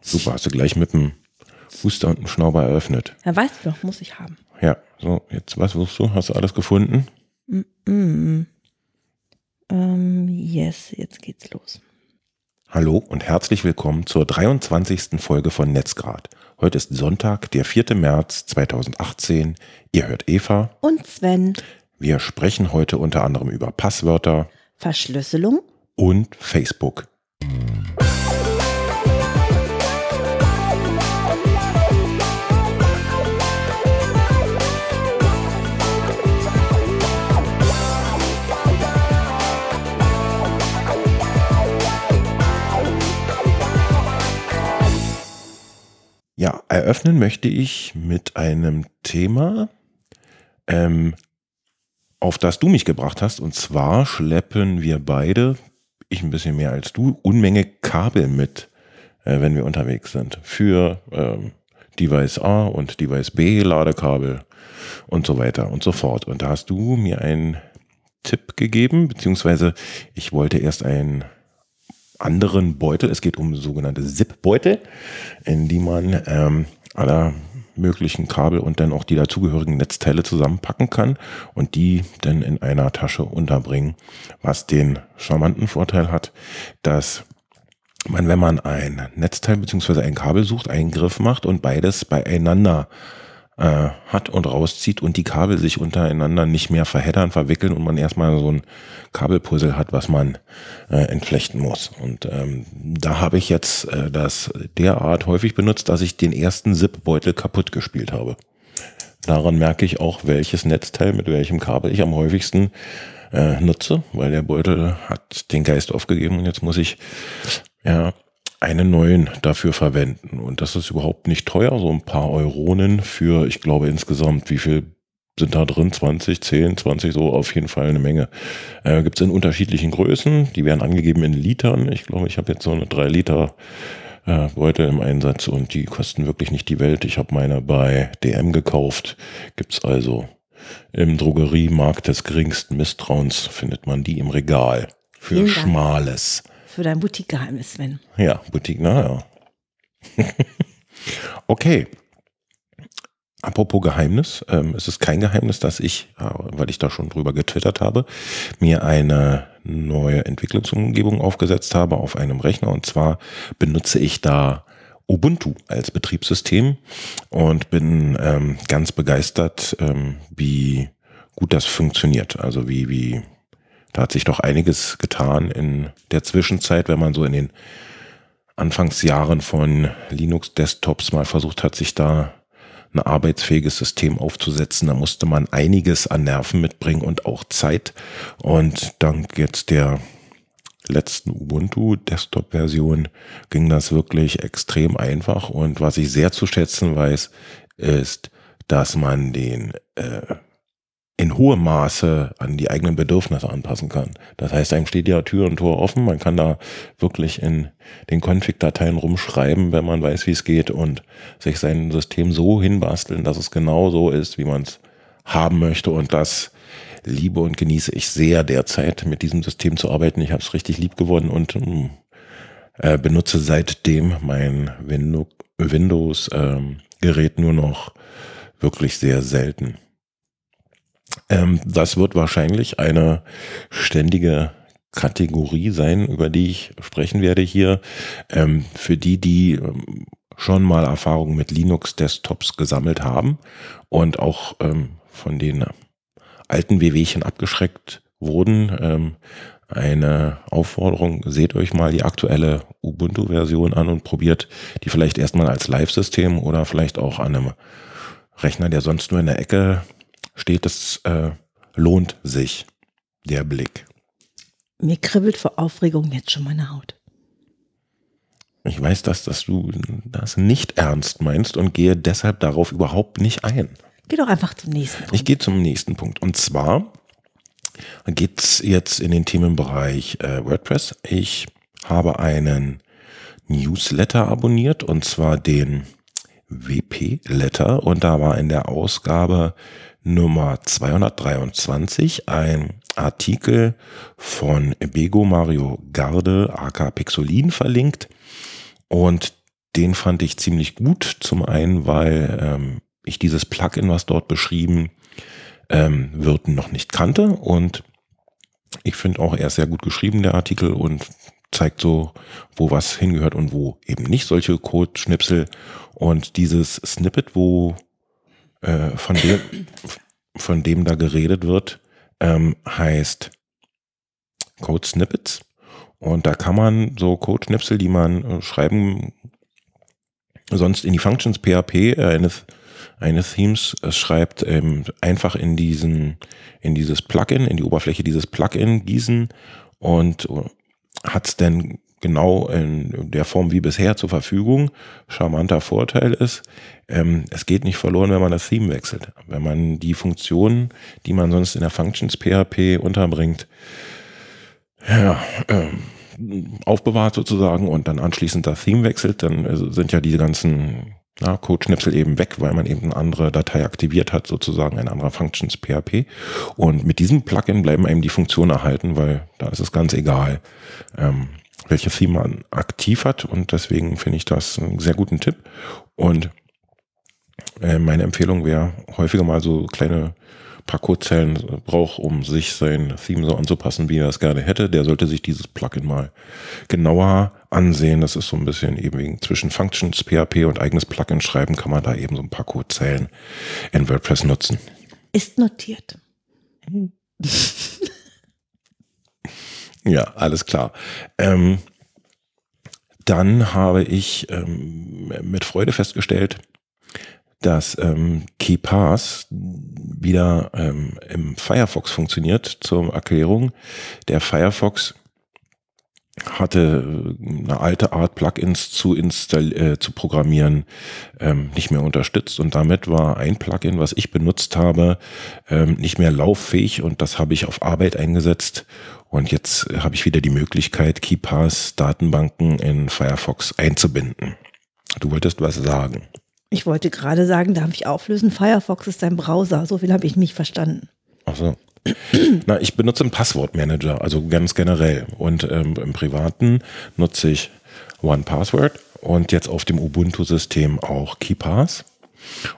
Super, hast du gleich mit dem Huster und dem Schnauber eröffnet. Ja, weißt du doch, muss ich haben. Ja, so, jetzt was suchst du? Hast du alles gefunden? Mm. Ähm, yes, jetzt geht's los. Hallo und herzlich willkommen zur 23. Folge von Netzgrad. Heute ist Sonntag, der 4. März 2018. Ihr hört Eva. Und Sven, Wir sprechen heute unter anderem über Passwörter Verschlüsselung? und Facebook. Ja, eröffnen möchte ich mit einem Thema, ähm, auf das du mich gebracht hast. Und zwar schleppen wir beide, ich ein bisschen mehr als du, Unmenge Kabel mit, äh, wenn wir unterwegs sind. Für ähm, Device A und Device B Ladekabel und so weiter und so fort. Und da hast du mir einen Tipp gegeben, beziehungsweise ich wollte erst einen anderen Beutel, es geht um sogenannte Zip-Beutel, in die man ähm, aller möglichen Kabel und dann auch die dazugehörigen Netzteile zusammenpacken kann und die dann in einer Tasche unterbringen, was den charmanten Vorteil hat, dass man, wenn man ein Netzteil beziehungsweise ein Kabel sucht, einen Griff macht und beides beieinander äh, hat und rauszieht und die Kabel sich untereinander nicht mehr verheddern, verwickeln und man erstmal so ein Kabelpuzzle hat, was man äh, entflechten muss. Und ähm, da habe ich jetzt äh, das derart häufig benutzt, dass ich den ersten Zip-Beutel kaputt gespielt habe. Daran merke ich auch, welches Netzteil mit welchem Kabel ich am häufigsten äh, nutze, weil der Beutel hat den Geist aufgegeben und jetzt muss ich ja einen neuen dafür verwenden. Und das ist überhaupt nicht teuer, so ein paar Euronen für, ich glaube insgesamt, wie viel sind da drin? 20, 10, 20, so auf jeden Fall eine Menge. Äh, Gibt es in unterschiedlichen Größen, die werden angegeben in Litern. Ich glaube, ich habe jetzt so eine 3 Liter äh, Beutel im Einsatz und die kosten wirklich nicht die Welt. Ich habe meine bei DM gekauft. Gibt's also im Drogeriemarkt des geringsten Misstrauens, findet man die im Regal. Für. Schmales. Für dein Boutique-Geheimnis, Sven. Ja, Boutique, naja. okay. Apropos Geheimnis, ähm, es ist kein Geheimnis, dass ich, äh, weil ich da schon drüber getwittert habe, mir eine neue Entwicklungsumgebung aufgesetzt habe auf einem Rechner. Und zwar benutze ich da Ubuntu als Betriebssystem und bin ähm, ganz begeistert, ähm, wie gut das funktioniert. Also wie, wie, da hat sich doch einiges getan in der Zwischenzeit, wenn man so in den Anfangsjahren von Linux-Desktops mal versucht hat, sich da ein arbeitsfähiges System aufzusetzen. Da musste man einiges an Nerven mitbringen und auch Zeit. Und dank jetzt der letzten Ubuntu Desktop-Version ging das wirklich extrem einfach. Und was ich sehr zu schätzen weiß, ist, dass man den äh, in hohem Maße an die eigenen Bedürfnisse anpassen kann. Das heißt, einem steht ja Tür und Tor offen. Man kann da wirklich in den Config-Dateien rumschreiben, wenn man weiß, wie es geht und sich sein System so hinbasteln, dass es genau so ist, wie man es haben möchte. Und das liebe und genieße ich sehr derzeit, mit diesem System zu arbeiten. Ich habe es richtig lieb gewonnen und ähm, äh, benutze seitdem mein Window- Windows-Gerät nur noch wirklich sehr selten. Ähm, das wird wahrscheinlich eine ständige Kategorie sein, über die ich sprechen werde hier. Ähm, für die, die ähm, schon mal Erfahrung mit Linux-Desktops gesammelt haben und auch ähm, von den alten WWchen abgeschreckt wurden. Ähm, eine Aufforderung, seht euch mal die aktuelle Ubuntu-Version an und probiert die vielleicht erstmal als Live-System oder vielleicht auch an einem Rechner, der sonst nur in der Ecke steht. Das äh, lohnt sich, der Blick. Mir kribbelt vor Aufregung jetzt schon meine Haut. Ich weiß, dass, dass du das nicht ernst meinst und gehe deshalb darauf überhaupt nicht ein. Geh doch einfach zum nächsten Punkt. Ich gehe zum nächsten Punkt. Und zwar geht's jetzt in den Themenbereich äh, WordPress. Ich habe einen Newsletter abonniert und zwar den WP-Letter und da war in der Ausgabe Nummer 223 ein Artikel von Bego Mario Garde aka Pixolin verlinkt Und den fand ich ziemlich gut. Zum einen, weil ähm, ich dieses Plugin, was dort beschrieben ähm, wird, noch nicht kannte. Und ich finde auch, er ist sehr gut geschrieben, der Artikel, und zeigt so, wo was hingehört und wo eben nicht solche Code-Schnipsel. Und dieses Snippet, wo äh, von, dem, von dem da geredet wird, ähm, heißt Code Snippets. Und da kann man so Code-Schnipsel, die man äh, schreiben sonst in die Functions PHP äh, eines, eines Themes äh, schreibt, ähm, einfach in diesen, in dieses Plugin, in die Oberfläche dieses Plugin gießen und äh, hat es denn genau in der Form wie bisher zur Verfügung. Charmanter Vorteil ist, ähm, es geht nicht verloren, wenn man das Theme wechselt. Wenn man die Funktionen, die man sonst in der Functions PHP unterbringt, ja, ähm, aufbewahrt sozusagen und dann anschließend das Theme wechselt, dann äh, sind ja diese ganzen ja, Code-Schnipsel eben weg, weil man eben eine andere Datei aktiviert hat, sozusagen ein anderer Functions PHP. Und mit diesem Plugin bleiben eben die Funktionen erhalten, weil da ist es ganz egal, ähm, welche Theme man aktiv hat. Und deswegen finde ich das einen sehr guten Tipp. Und äh, meine Empfehlung wäre, häufiger mal so kleine paar Codezeilen braucht, um sich sein Theme so anzupassen, wie er es gerne hätte, der sollte sich dieses Plugin mal genauer ansehen. Das ist so ein bisschen eben wegen zwischen Functions, PHP und eigenes Plugin schreiben, kann man da eben so ein paar Codezeilen in WordPress nutzen. Ist notiert. ja, alles klar. Ähm, dann habe ich ähm, mit Freude festgestellt, dass ähm, KeyPass wieder ähm, im Firefox funktioniert. Zur Erklärung, der Firefox hatte äh, eine alte Art Plugins zu install äh, zu programmieren ähm, nicht mehr unterstützt und damit war ein Plugin, was ich benutzt habe, ähm, nicht mehr lauffähig und das habe ich auf Arbeit eingesetzt und jetzt habe ich wieder die Möglichkeit, KeyPass Datenbanken in Firefox einzubinden. Du wolltest was sagen. Ich wollte gerade sagen, darf ich auflösen? Firefox ist ein Browser. So viel habe ich nicht verstanden. Ach so. Na, ich benutze einen Passwortmanager, also ganz generell. Und ähm, im Privaten nutze ich OnePassword und jetzt auf dem Ubuntu-System auch KeyPass.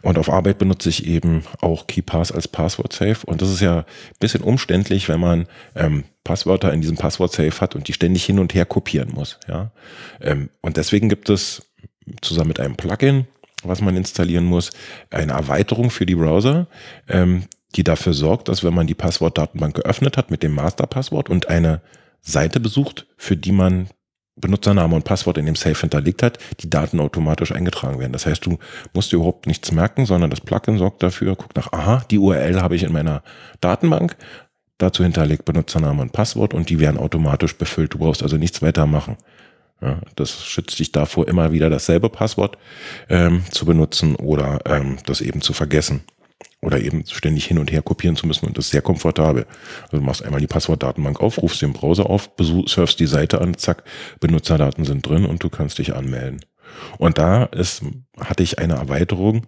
Und auf Arbeit benutze ich eben auch KeyPass als Passwort-Safe. Und das ist ja ein bisschen umständlich, wenn man ähm, Passwörter in diesem Passwort-Safe hat und die ständig hin und her kopieren muss. Ja? Ähm, und deswegen gibt es zusammen mit einem Plugin was man installieren muss, eine Erweiterung für die Browser, ähm, die dafür sorgt, dass wenn man die Passwortdatenbank geöffnet hat mit dem Masterpasswort und eine Seite besucht, für die man Benutzername und Passwort in dem Safe hinterlegt hat, die Daten automatisch eingetragen werden. Das heißt, du musst dir überhaupt nichts merken, sondern das Plugin sorgt dafür, guck nach, aha, die URL habe ich in meiner Datenbank, dazu hinterlegt Benutzername und Passwort und die werden automatisch befüllt. Du brauchst also nichts weiter machen. Ja, das schützt dich davor, immer wieder dasselbe Passwort ähm, zu benutzen oder ähm, das eben zu vergessen. Oder eben ständig hin und her kopieren zu müssen und das ist sehr komfortabel. Also du machst einmal die Passwortdatenbank auf, rufst den Browser auf, surfst die Seite an, zack, Benutzerdaten sind drin und du kannst dich anmelden. Und da ist, hatte ich eine Erweiterung,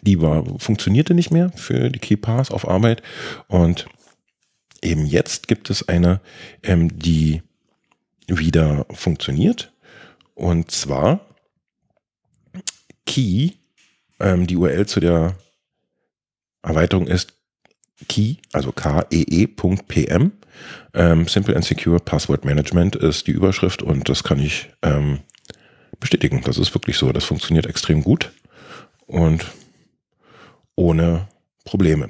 die war, funktionierte nicht mehr für die KeyPass auf Arbeit und eben jetzt gibt es eine, ähm, die wieder funktioniert. Und zwar Key, ähm, die URL zu der Erweiterung ist key, also kee.pm. Ähm, Simple and Secure Password Management ist die Überschrift und das kann ich ähm, bestätigen. Das ist wirklich so. Das funktioniert extrem gut und ohne Probleme.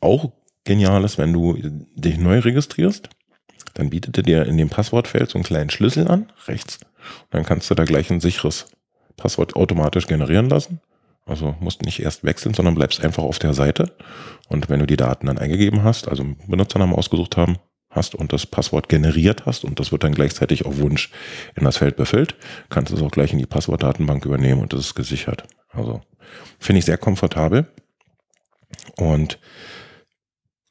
Auch genial ist, wenn du dich neu registrierst dann bietet er dir in dem Passwortfeld so einen kleinen Schlüssel an, rechts. Und dann kannst du da gleich ein sicheres Passwort automatisch generieren lassen. Also musst nicht erst wechseln, sondern bleibst einfach auf der Seite. Und wenn du die Daten dann eingegeben hast, also Benutzernamen ausgesucht haben, hast und das Passwort generiert hast und das wird dann gleichzeitig auf Wunsch in das Feld befüllt, kannst du es auch gleich in die Passwortdatenbank übernehmen und das ist gesichert. Also finde ich sehr komfortabel und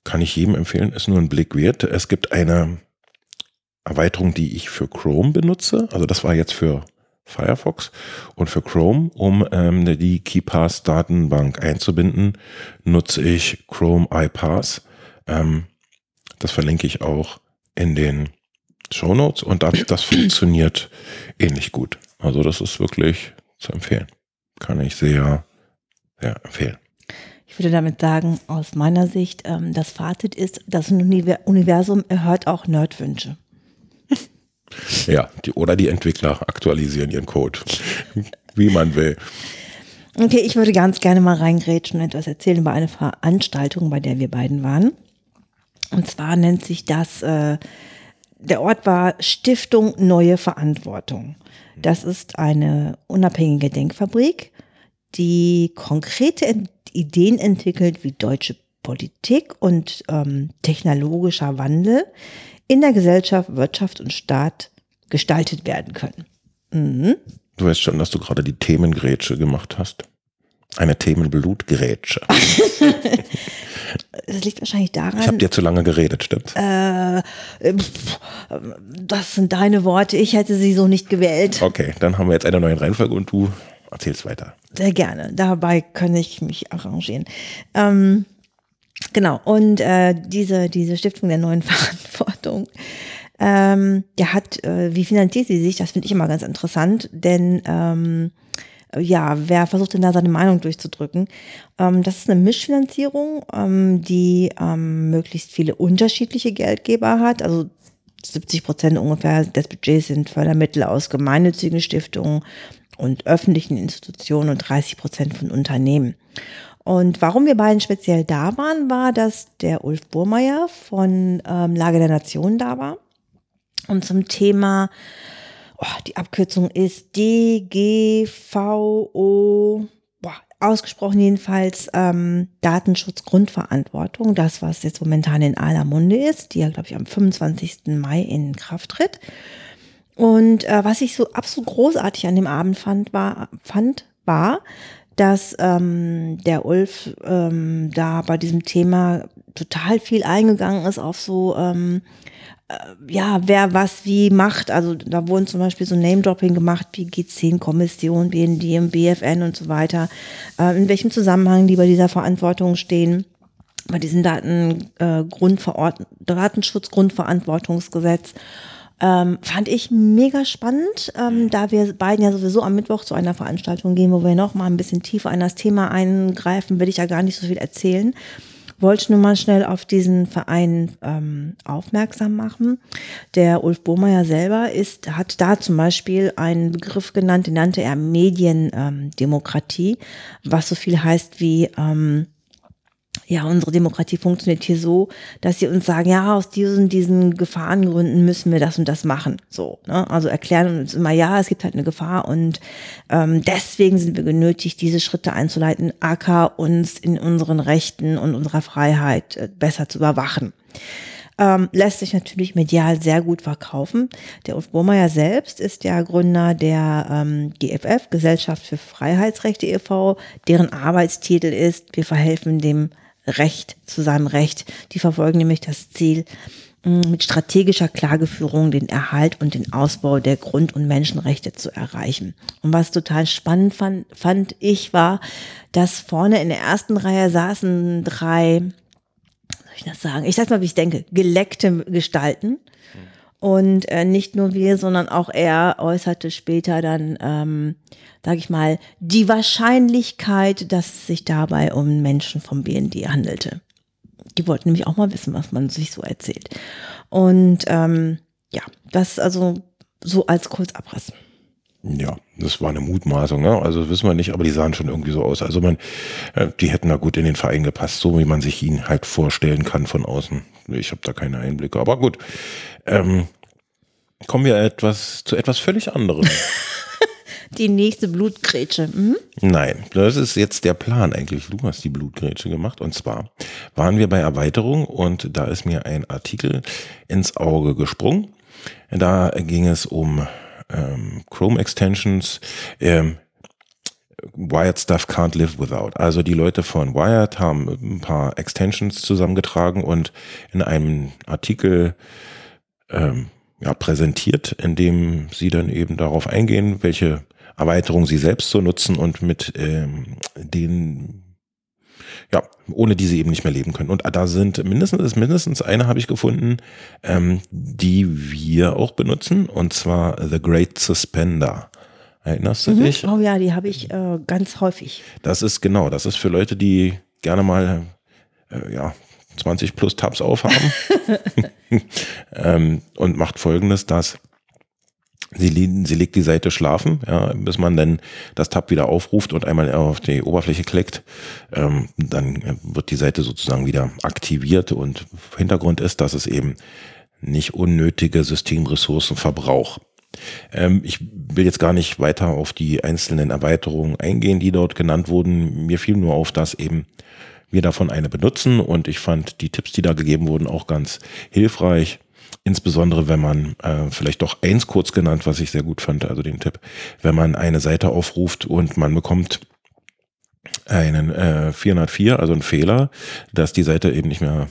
kann ich jedem empfehlen, ist nur ein Blick wert. Es gibt eine Erweiterung, die ich für Chrome benutze. Also das war jetzt für Firefox und für Chrome, um ähm, die KeyPass-Datenbank einzubinden, nutze ich Chrome iPass. Ähm, das verlinke ich auch in den Show Notes und das, das funktioniert ähnlich gut. Also das ist wirklich zu empfehlen. Kann ich sehr, sehr empfehlen. Ich würde damit sagen, aus meiner Sicht, ähm, das Fazit ist, das Universum erhört auch Nerdwünsche. Ja, die, oder die Entwickler aktualisieren ihren Code, wie man will. Okay, ich würde ganz gerne mal reingrätschen und etwas erzählen über eine Veranstaltung, bei der wir beiden waren. Und zwar nennt sich das, äh, der Ort war Stiftung Neue Verantwortung. Das ist eine unabhängige Denkfabrik, die konkrete Ideen entwickelt, wie deutsche Politik und ähm, technologischer Wandel in der Gesellschaft, Wirtschaft und Staat gestaltet werden können. Mhm. Du weißt schon, dass du gerade die Themengrätsche gemacht hast. Eine Themenblutgrätsche. das liegt wahrscheinlich daran. Ich habe dir zu lange geredet, stimmt? Äh, das sind deine Worte. Ich hätte sie so nicht gewählt. Okay, dann haben wir jetzt eine neue Reihenfolge und du erzählst weiter. Sehr gerne. Dabei kann ich mich arrangieren. Ähm, genau. Und äh, diese, diese Stiftung der neuen Verantwortung, ähm, der hat, äh, wie finanziert sie sich? Das finde ich immer ganz interessant, denn ähm, ja, wer versucht denn da seine Meinung durchzudrücken? Ähm, das ist eine Mischfinanzierung, ähm, die ähm, möglichst viele unterschiedliche Geldgeber hat. Also 70 Prozent ungefähr des Budgets sind Fördermittel aus gemeinnützigen Stiftungen und öffentlichen Institutionen und 30 Prozent von Unternehmen. Und warum wir beiden speziell da waren, war, dass der Ulf Burmeier von ähm, Lage der Nation da war und zum Thema oh, die Abkürzung ist DGVO, boah, ausgesprochen jedenfalls ähm, Datenschutz Grundverantwortung, das was jetzt momentan in aller Munde ist, die ja glaube ich am 25. Mai in Kraft tritt. Und äh, was ich so absolut großartig an dem Abend fand, war, fand, war, dass ähm, der Ulf ähm, da bei diesem Thema total viel eingegangen ist auf so ähm, äh, ja, wer was wie macht. Also da wurden zum Beispiel so Name-Dropping gemacht, wie G10-Kommission, BND, BFN und so weiter, äh, in welchem Zusammenhang die bei dieser Verantwortung stehen, bei diesem Daten, äh, Datenschutzgrundverantwortungsgesetz. Ähm, fand ich mega spannend, ähm, da wir beiden ja sowieso am Mittwoch zu einer Veranstaltung gehen, wo wir noch mal ein bisschen tiefer in das Thema eingreifen, will ich ja gar nicht so viel erzählen wollte nur mal schnell auf diesen Verein ähm, aufmerksam machen. Der Ulf Bohmeier selber ist, hat da zum Beispiel einen Begriff genannt, den nannte er Mediendemokratie, was so viel heißt wie ähm, ja, unsere Demokratie funktioniert hier so, dass sie uns sagen, ja, aus diesen, diesen Gefahrengründen müssen wir das und das machen. So, ne? Also erklären uns immer, ja, es gibt halt eine Gefahr und ähm, deswegen sind wir genötigt, diese Schritte einzuleiten, AK uns in unseren Rechten und unserer Freiheit äh, besser zu überwachen. Ähm, lässt sich natürlich medial sehr gut verkaufen. Der Ulf Burmeier selbst ist ja Gründer der ähm, GFF, Gesellschaft für Freiheitsrechte e.V., deren Arbeitstitel ist, wir verhelfen dem Recht zu seinem Recht. Die verfolgen nämlich das Ziel, mm, mit strategischer Klageführung den Erhalt und den Ausbau der Grund- und Menschenrechte zu erreichen. Und was total spannend fand, fand ich war, dass vorne in der ersten Reihe saßen drei, soll ich das sagen? Ich sag mal, wie ich denke, geleckte Gestalten. Und äh, nicht nur wir, sondern auch er äußerte später dann, ähm, sage ich mal, die Wahrscheinlichkeit, dass es sich dabei um Menschen vom BND handelte. Die wollten nämlich auch mal wissen, was man sich so erzählt. Und ähm, ja, das also so als Kurzabriss. Ja, das war eine Mutmaßung, ne? Also wissen wir nicht, aber die sahen schon irgendwie so aus. Also man, äh, die hätten da gut in den Verein gepasst, so wie man sich ihn halt vorstellen kann von außen. Ich habe da keine Einblicke, aber gut. Ähm, kommen wir etwas zu etwas völlig anderem. die nächste Blutgrätsche. Mhm. Nein, das ist jetzt der Plan eigentlich. Du hast die Blutgrätsche gemacht. Und zwar waren wir bei Erweiterung und da ist mir ein Artikel ins Auge gesprungen. Da ging es um ähm, Chrome Extensions. Ähm, Wired Stuff can't live without. Also die Leute von Wired haben ein paar Extensions zusammengetragen und in einem Artikel ähm, ja, präsentiert, in dem sie dann eben darauf eingehen, welche Erweiterungen sie selbst so nutzen und mit ähm, denen ja, ohne die sie eben nicht mehr leben können. Und da sind mindestens, mindestens eine habe ich gefunden, ähm, die wir auch benutzen, und zwar The Great Suspender. Erinnerst du Mhm. dich? Oh ja, die habe ich äh, ganz häufig. Das ist genau, das ist für Leute, die gerne mal äh, ja, 20 plus Tabs aufhaben. ähm, und macht folgendes, dass sie, sie legt die Seite schlafen, ja, bis man dann das Tab wieder aufruft und einmal auf die Oberfläche klickt. Ähm, dann wird die Seite sozusagen wieder aktiviert und Hintergrund ist, dass es eben nicht unnötige Systemressourcen verbraucht. Ähm, ich will jetzt gar nicht weiter auf die einzelnen Erweiterungen eingehen, die dort genannt wurden. Mir fiel nur auf, dass eben wir davon eine benutzen und ich fand die Tipps, die da gegeben wurden, auch ganz hilfreich. Insbesondere wenn man äh, vielleicht doch eins kurz genannt, was ich sehr gut fand, also den Tipp, wenn man eine Seite aufruft und man bekommt einen äh, 404, also einen Fehler, dass die Seite eben nicht mehr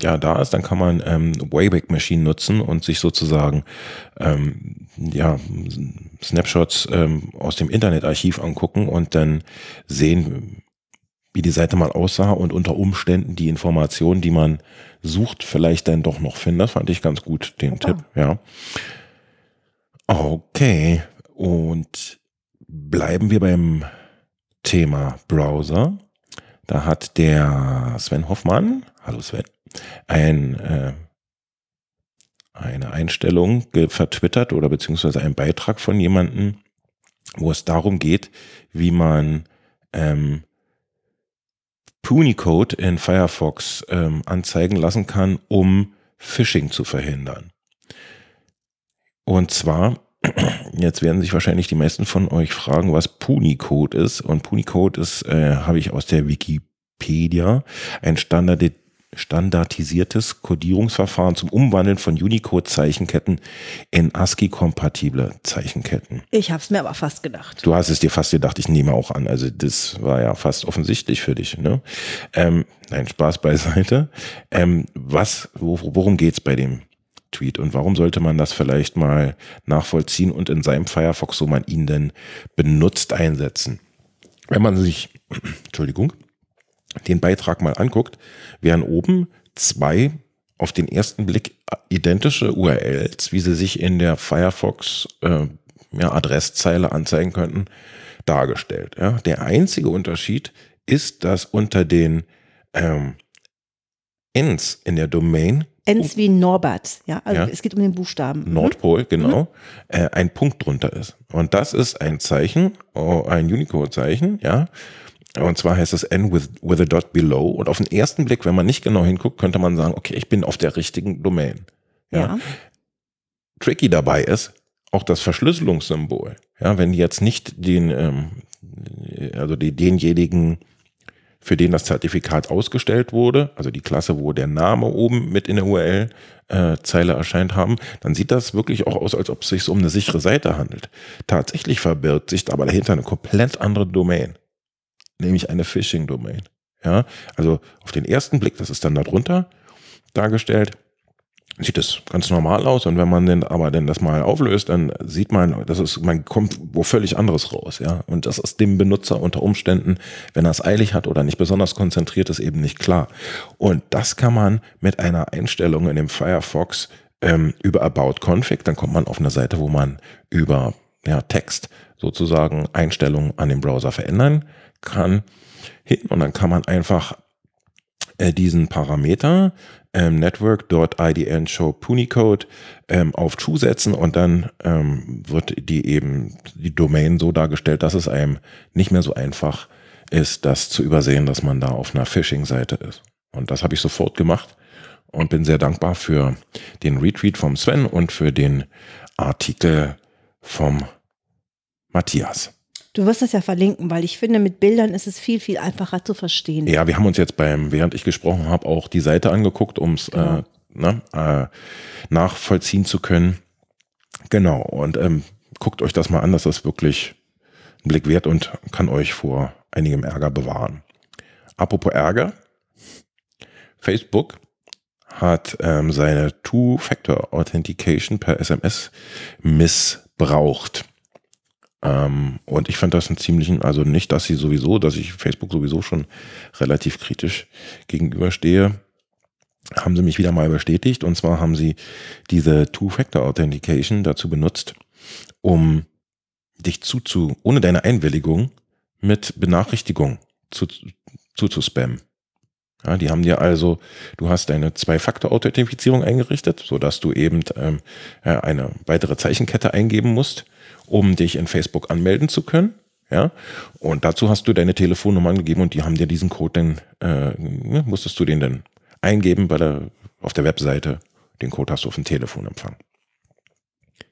ja, da ist, dann kann man ähm, Wayback Machine nutzen und sich sozusagen ähm, ja, Snapshots ähm, aus dem Internetarchiv angucken und dann sehen, wie die Seite mal aussah und unter Umständen die Informationen, die man sucht, vielleicht dann doch noch finden. Das fand ich ganz gut, den Super. Tipp, ja. Okay, und bleiben wir beim Thema Browser. Da hat der Sven Hoffmann, hallo Sven, ein, äh, eine Einstellung vertwittert oder beziehungsweise einen Beitrag von jemandem, wo es darum geht, wie man ähm, Punycode in Firefox ähm, anzeigen lassen kann, um Phishing zu verhindern. Und zwar, jetzt werden sich wahrscheinlich die meisten von euch fragen, was Punycode ist. Und Punycode ist, äh, habe ich aus der Wikipedia, ein standardi standardisiertes Codierungsverfahren zum Umwandeln von Unicode-Zeichenketten in ASCII-kompatible Zeichenketten. Ich habe es mir aber fast gedacht. Du hast es dir fast gedacht, ich nehme auch an. Also das war ja fast offensichtlich für dich. Ne? Ähm, nein, Spaß beiseite. Ähm, was, wo, worum geht's bei dem Tweet und warum sollte man das vielleicht mal nachvollziehen und in seinem Firefox, so man ihn denn benutzt, einsetzen? Wenn man sich, Entschuldigung, den Beitrag mal anguckt, wären oben zwei auf den ersten Blick identische URLs, wie sie sich in der Firefox äh, ja, Adresszeile anzeigen könnten, dargestellt. Ja. Der einzige Unterschied ist, dass unter den ähm, Ends in der Domain Ends wie Norbert, ja. Also Ja. es geht um den Buchstaben. Mhm. Nordpol, genau, äh, ein Punkt drunter ist. Und das ist ein Zeichen, oh, ein Unicode-Zeichen, ja. Und zwar heißt es N with, with a dot below. Und auf den ersten Blick, wenn man nicht genau hinguckt, könnte man sagen, okay, ich bin auf der richtigen Domain. Ja. Ja. Tricky dabei ist auch das Verschlüsselungssymbol. Ja, wenn jetzt nicht den, ähm, also die, denjenigen, für den das Zertifikat ausgestellt wurde, also die Klasse, wo der Name oben mit in der URL-Zeile erscheint haben, dann sieht das wirklich auch aus, als ob es sich um eine sichere Seite handelt. Tatsächlich verbirgt sich aber dahinter eine komplett andere Domain, nämlich eine Phishing-Domain. Ja, also auf den ersten Blick, das ist dann darunter dargestellt, sieht es ganz normal aus und wenn man denn aber denn das mal auflöst, dann sieht man, das ist, man kommt wo völlig anderes raus, ja. Und das ist dem Benutzer unter Umständen, wenn er es eilig hat oder nicht besonders konzentriert ist, eben nicht klar. Und das kann man mit einer Einstellung in dem Firefox ähm, über About Config, dann kommt man auf eine Seite, wo man über ja, Text sozusagen Einstellungen an dem Browser verändern kann hin und dann kann man einfach äh, diesen Parameter ähm, network.idn show punycode ähm, auf true setzen und dann ähm, wird die eben die Domain so dargestellt, dass es einem nicht mehr so einfach ist, das zu übersehen, dass man da auf einer Phishing-Seite ist. Und das habe ich sofort gemacht und bin sehr dankbar für den Retweet vom Sven und für den Artikel vom Matthias. Du wirst das ja verlinken, weil ich finde, mit Bildern ist es viel, viel einfacher zu verstehen. Ja, wir haben uns jetzt beim, während ich gesprochen habe, auch die Seite angeguckt, um es Genau. äh, ne, äh, nachvollziehen zu können. Genau, und ähm, guckt euch das mal an, das ist wirklich ein Blick wert und kann euch vor einigem Ärger bewahren. Apropos Ärger, Facebook hat ähm, seine Two-Factor-Authentication per SMS missbraucht. Ähm, und ich fand das einen ziemlichen, also nicht, dass sie sowieso, dass ich Facebook sowieso schon relativ kritisch gegenüberstehe, haben sie mich wieder mal bestätigt. Und zwar haben sie diese Two-Factor-Authentication dazu benutzt, um dich zu, zu, ohne deine Einwilligung mit Benachrichtigung zu, zu, zu spammen. Ja, die haben dir also, du hast deine Zwei-Faktor-Authentifizierung eingerichtet, so dass du eben ähm, äh, eine weitere Zeichenkette eingeben musst, um dich in Facebook anmelden zu können. Ja, und dazu hast du deine Telefonnummer angegeben und die haben dir diesen Code dann, äh, ne, musstest du den dann eingeben bei der, auf der Webseite. Den Code hast du auf dem Telefon empfangen.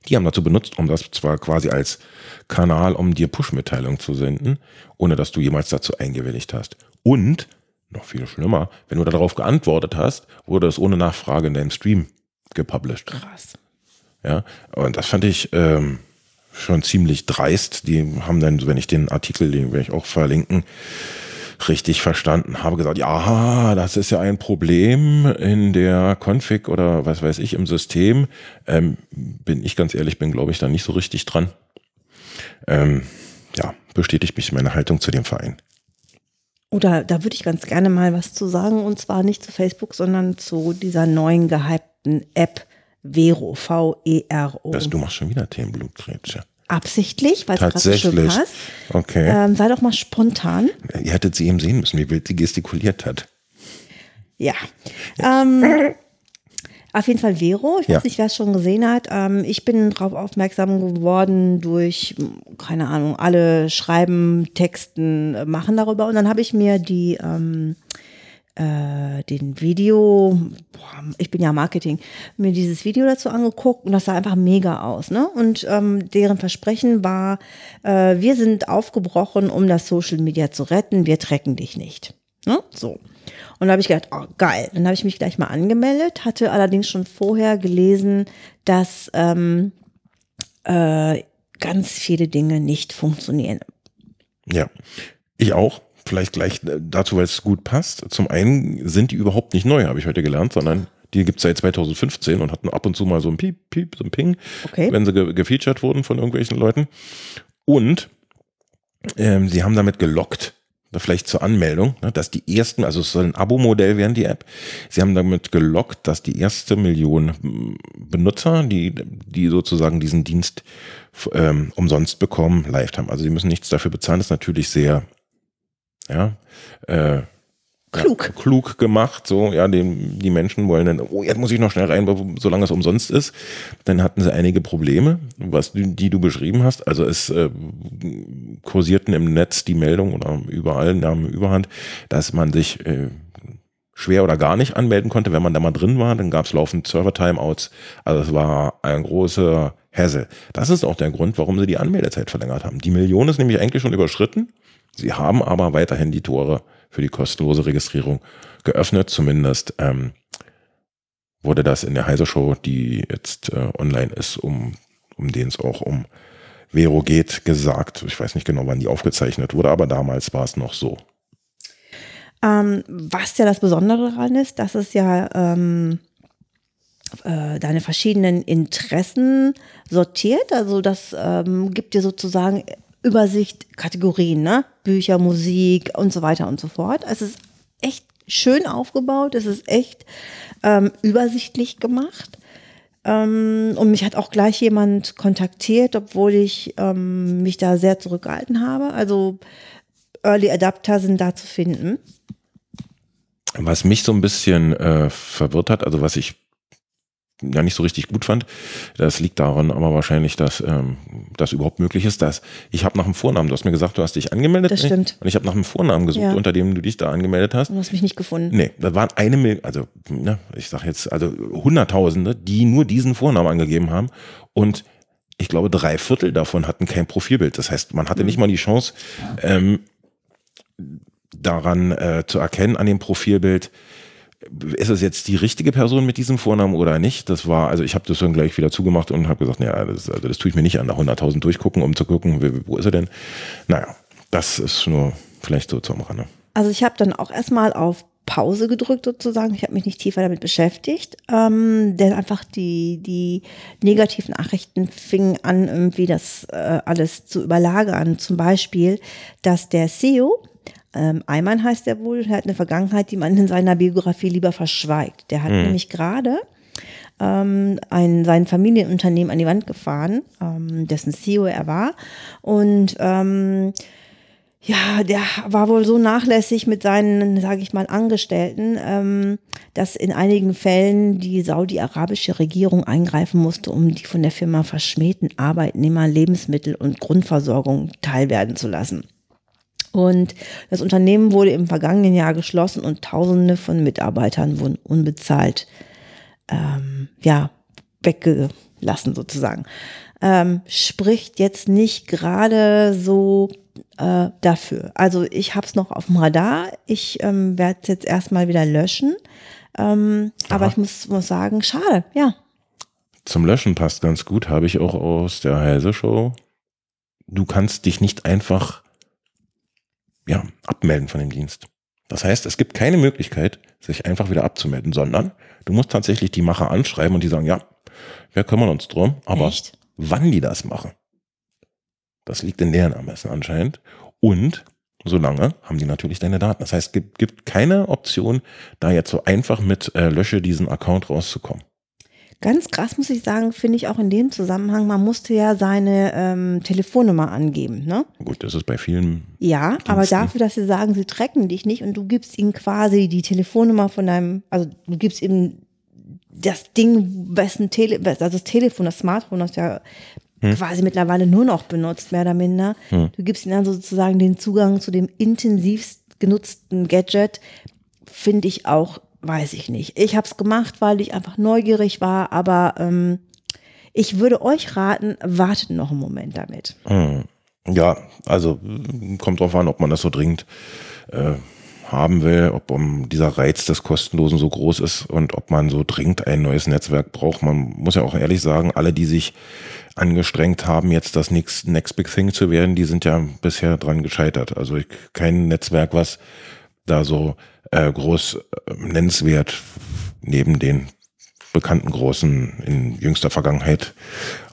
Die haben dazu benutzt, um das zwar quasi als Kanal, um dir Push-Mitteilungen zu senden, ohne dass du jemals dazu eingewilligt hast. Und noch viel schlimmer, wenn du darauf geantwortet hast, wurde es ohne Nachfrage in deinem Stream gepublished. Krass. Ja, und das fand ich ähm, schon ziemlich dreist. Die haben dann, wenn ich den Artikel, den werde ich auch verlinken, richtig verstanden habe, gesagt, ja, das ist ja ein Problem in der Config oder was weiß ich im System. Ähm, bin ich ganz ehrlich, bin glaube ich da nicht so richtig dran. Ähm, ja, bestätigt mich meine Haltung zu dem Verein. Oder da würde ich ganz gerne mal was zu sagen und zwar nicht zu Facebook, sondern zu dieser neuen gehypten App Vero, V-E-R-O. Das, du machst schon wieder Themenblutkrebs. Absichtlich, weil es gerade so schön passt. Okay. Ähm, sei doch mal spontan. Ihr hättet sie eben sehen müssen, wie wild sie gestikuliert hat. Ja. Ähm, auf jeden Fall Vero. Ich weiß nicht, wer es schon gesehen hat. Ähm, ich bin darauf aufmerksam geworden durch, keine Ahnung, alle schreiben, texten, machen darüber. Und dann habe ich mir die ähm, äh, den Video, boah, ich bin ja Marketing, mir dieses Video dazu angeguckt und das sah einfach mega aus. Ne? Und ähm, deren Versprechen war, äh, wir sind aufgebrochen, um das Social Media zu retten, wir trecken dich nicht. Ne? So. Und da habe ich gedacht, oh geil. Dann habe ich mich gleich mal angemeldet, hatte allerdings schon vorher gelesen, dass ähm, äh, ganz viele Dinge nicht funktionieren. Ja, ich auch vielleicht gleich äh, dazu, weil es gut passt. Zum einen sind die überhaupt nicht neu, habe ich heute gelernt, sondern die gibt es seit 2015 und hatten ab und zu mal so ein Piep, Piep, so ein Ping, okay. wenn sie ge gefeatured wurden von irgendwelchen Leuten. Und ähm, sie haben damit gelockt, vielleicht zur Anmeldung, ne, dass die ersten, also es soll ein Abo-Modell werden, die App. Sie haben damit gelockt, dass die erste Million hm, Benutzer, die, die sozusagen diesen Dienst ähm, umsonst bekommen, live haben. Also sie müssen nichts dafür bezahlen. Das ist natürlich sehr ja, äh, klug. Ja, klug gemacht, so, ja, die, die Menschen wollen dann, oh, jetzt muss ich noch schnell rein, solange es umsonst ist. Dann hatten sie einige Probleme, was die, die du beschrieben hast. Also es äh, kursierten im Netz die Meldung oder überall nahmen Überhand, dass man sich äh, schwer oder gar nicht anmelden konnte, wenn man da mal drin war. Dann gab es laufend Server-Timeouts. Also es war ein großer Hassel. Das ist auch der Grund, warum sie die Anmeldezeit verlängert haben. Die Million ist nämlich eigentlich schon überschritten. Sie haben aber weiterhin die Tore für die kostenlose Registrierung geöffnet. Zumindest ähm, wurde das in der Heise Show, die jetzt äh, online ist, um, um den es auch um Vero geht, gesagt. Ich weiß nicht genau, wann die aufgezeichnet wurde, aber damals war es noch so. Ähm, was ja das Besondere daran ist, dass es ja ähm, äh, deine verschiedenen Interessen sortiert. Also das ähm, gibt dir sozusagen Übersicht, Kategorien, ne? Bücher, Musik und so weiter und so fort. Es ist echt schön aufgebaut, es ist echt ähm, übersichtlich gemacht. Ähm, und mich hat auch gleich jemand kontaktiert, obwohl ich ähm, mich da sehr zurückgehalten habe. Also Early Adapter sind da zu finden. Was mich so ein bisschen äh, verwirrt hat, also was ich ja nicht so richtig gut fand. Das liegt daran aber wahrscheinlich, dass ähm, das überhaupt möglich ist, dass ich habe nach dem Vornamen, du hast mir gesagt, du hast dich angemeldet. Das stimmt. Und ich habe nach dem Vornamen gesucht, ja. unter dem du dich da angemeldet hast. Und du hast mich nicht gefunden. Nee, da waren eine Million, also ne, ich sag jetzt, also Hunderttausende, die nur diesen Vornamen angegeben haben und ich glaube, drei Viertel davon hatten kein Profilbild. Das heißt, man hatte mhm. nicht mal die Chance, ähm, daran äh, zu erkennen, an dem Profilbild, ist es jetzt die richtige Person mit diesem Vornamen oder nicht? Das war, also ich habe das dann gleich wieder zugemacht und habe gesagt, naja, das, also das tue ich mir nicht an, nach 100.000 durchgucken, um zu gucken, wo ist er denn? Naja, das ist nur vielleicht so zum Rande. Also ich habe dann auch erstmal auf Pause gedrückt sozusagen. Ich habe mich nicht tiefer damit beschäftigt, ähm, denn einfach die, die negativen Nachrichten fingen an, irgendwie das äh, alles zu überlagern. Zum Beispiel, dass der CEO ähm, Eimann heißt er wohl, er hat eine Vergangenheit, die man in seiner Biografie lieber verschweigt. Der hat mhm. nämlich gerade ähm, ein, sein Familienunternehmen an die Wand gefahren, ähm, dessen CEO er war. Und ähm, ja, der war wohl so nachlässig mit seinen, sage ich mal, Angestellten, ähm, dass in einigen Fällen die saudi-arabische Regierung eingreifen musste, um die von der Firma verschmähten Arbeitnehmer Lebensmittel und Grundversorgung teilwerden zu lassen. Und das Unternehmen wurde im vergangenen Jahr geschlossen und Tausende von Mitarbeitern wurden unbezahlt, ähm, ja, weggelassen sozusagen. Ähm, spricht jetzt nicht gerade so äh, dafür. Also ich habe es noch auf dem Radar. Ich ähm, werde es jetzt erstmal wieder löschen. Ähm, aber ich muss, muss sagen, schade, ja. Zum Löschen passt ganz gut, habe ich auch aus der Heise-Show. Du kannst dich nicht einfach ja, abmelden von dem Dienst. Das heißt, es gibt keine Möglichkeit, sich einfach wieder abzumelden, sondern du musst tatsächlich die Macher anschreiben und die sagen, ja, wir kümmern uns drum, aber Echt? wann die das machen, das liegt in deren Ermessen anscheinend. Und solange haben die natürlich deine Daten. Das heißt, es gibt, gibt keine Option, da jetzt so einfach mit äh, Lösche diesen Account rauszukommen. Ganz krass muss ich sagen, finde ich auch in dem Zusammenhang, man musste ja seine ähm, Telefonnummer angeben, ne? Gut, das ist bei vielen. Ja, Diensten. aber dafür, dass sie sagen, sie tracken dich nicht und du gibst ihnen quasi die Telefonnummer von deinem, also du gibst ihm das Ding, wessen Tele, also das Telefon, das Smartphone, das ja hm. quasi mittlerweile nur noch benutzt, mehr oder minder. Hm. Du gibst ihnen dann sozusagen den Zugang zu dem intensivst genutzten Gadget, finde ich auch weiß ich nicht. Ich habe es gemacht, weil ich einfach neugierig war, aber ähm, ich würde euch raten, wartet noch einen Moment damit. Hm. Ja, also kommt drauf an, ob man das so dringend äh, haben will, ob um dieser Reiz des Kostenlosen so groß ist und ob man so dringend ein neues Netzwerk braucht. Man muss ja auch ehrlich sagen, alle, die sich angestrengt haben, jetzt das Next, Next Big Thing zu werden, die sind ja bisher dran gescheitert. Also ich, kein Netzwerk, was da so äh, groß äh, nennenswert neben den bekannten Großen in jüngster Vergangenheit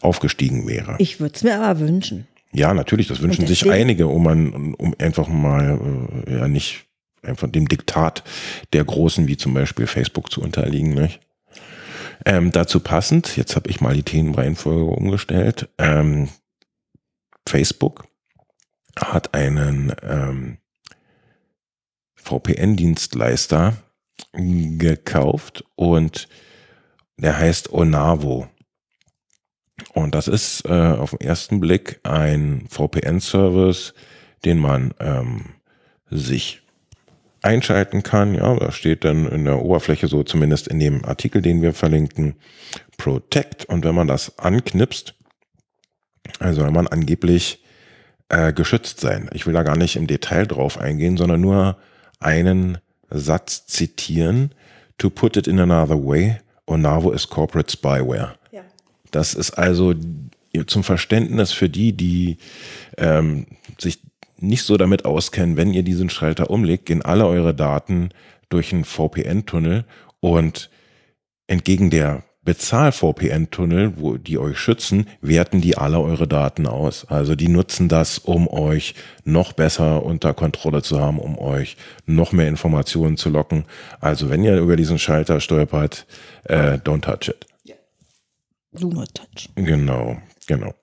aufgestiegen wäre. Ich würde es mir aber wünschen. Ja, natürlich, das wünschen sich einige, um, man, um einfach mal äh, ja nicht einfach dem Diktat der Großen, wie zum Beispiel Facebook, zu unterliegen. Nicht? Ähm, dazu passend, jetzt habe ich mal die Themenreihenfolge umgestellt. Ähm, Facebook hat einen ähm, VPN-Dienstleister gekauft und der heißt Onavo. Und das ist äh, auf den ersten Blick ein VPN-Service, den man ähm, sich einschalten kann. Ja, da steht dann in der Oberfläche so zumindest in dem Artikel, den wir verlinken, Protect. Und wenn man das anknipst, also wenn man angeblich äh, geschützt sein. Ich will da gar nicht im Detail drauf eingehen, sondern nur einen Satz zitieren. To put it in another way, Onavo is corporate spyware. Ja. Das ist also zum Verständnis für die, die ähm, sich nicht so damit auskennen, wenn ihr diesen Schalter umlegt, gehen alle eure Daten durch einen VPN-Tunnel und entgegen der Bezahl-VPN-Tunnel, wo die euch schützen, werten die alle eure Daten aus. Also die nutzen das, um euch noch besser unter Kontrolle zu haben, um euch noch mehr Informationen zu locken. Also wenn ihr über diesen Schalter stolpert, äh, don't touch it. Yeah. Do not touch. Genau, genau.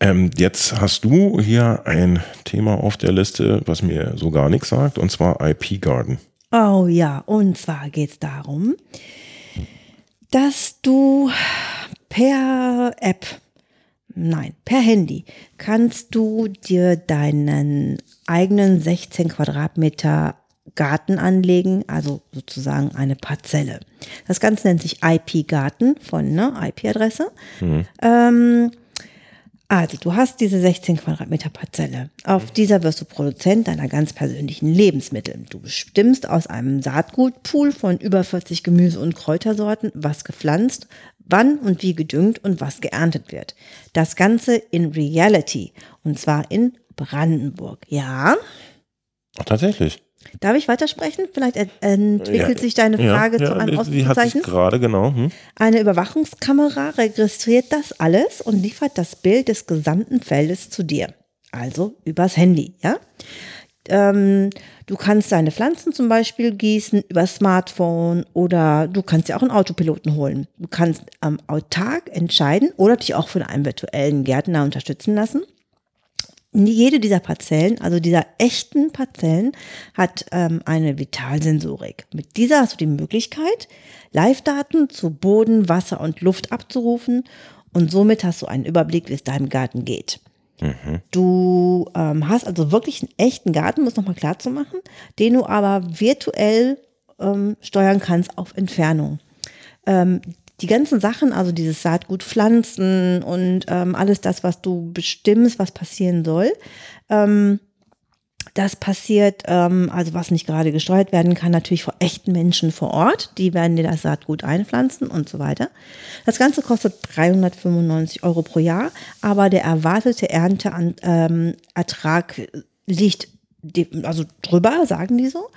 Ähm, jetzt hast du hier ein Thema auf der Liste, was mir so gar nichts sagt, und zwar IP Garden. Oh ja, und zwar geht es darum, dass du per App, nein, per Handy, kannst du dir deinen eigenen 16 Quadratmeter Garten anlegen, also sozusagen eine Parzelle. Das Ganze nennt sich IP-Garten von ne, IP-Adresse. Mhm. Ähm, also, du hast diese 16 Quadratmeter Parzelle. Auf dieser wirst du Produzent deiner ganz persönlichen Lebensmittel. Du bestimmst aus einem Saatgutpool von über 40 Gemüse- und Kräutersorten, was gepflanzt, wann und wie gedüngt und was geerntet wird. Das Ganze in Reality. Und zwar in Brandenburg. Ja? Ach, tatsächlich. Darf ich weitersprechen? Vielleicht entwickelt ja, sich deine Frage ja, zu einem ja, Ausrufezeichen. gerade, genau. Hm. Eine Überwachungskamera registriert das alles und liefert das Bild des gesamten Feldes zu dir. Also übers Handy, ja? Ähm, du kannst deine Pflanzen zum Beispiel gießen über Smartphone oder du kannst dir auch einen Autopiloten holen. Du kannst am Autark entscheiden oder dich auch von einem virtuellen Gärtner unterstützen lassen. Jede dieser Parzellen, also dieser echten Parzellen, hat ähm, eine Vitalsensorik. Mit dieser hast du die Möglichkeit, Live-Daten zu Boden, Wasser und Luft abzurufen und somit hast du einen Überblick, wie es deinem Garten geht. Mhm. Du ähm, hast also wirklich einen echten Garten, muss nochmal klar zu machen, den du aber virtuell ähm, steuern kannst auf Entfernung. Ähm, die ganzen Sachen, also dieses Saatgut pflanzen und ähm, alles das, was du bestimmst, was passieren soll, ähm, das passiert, ähm, also was nicht gerade gesteuert werden kann, natürlich vor echten Menschen vor Ort. Die werden dir das Saatgut einpflanzen und so weiter. Das Ganze kostet 395 Euro pro Jahr, aber der erwartete Ernteertrag ähm, liegt also drüber, sagen die so.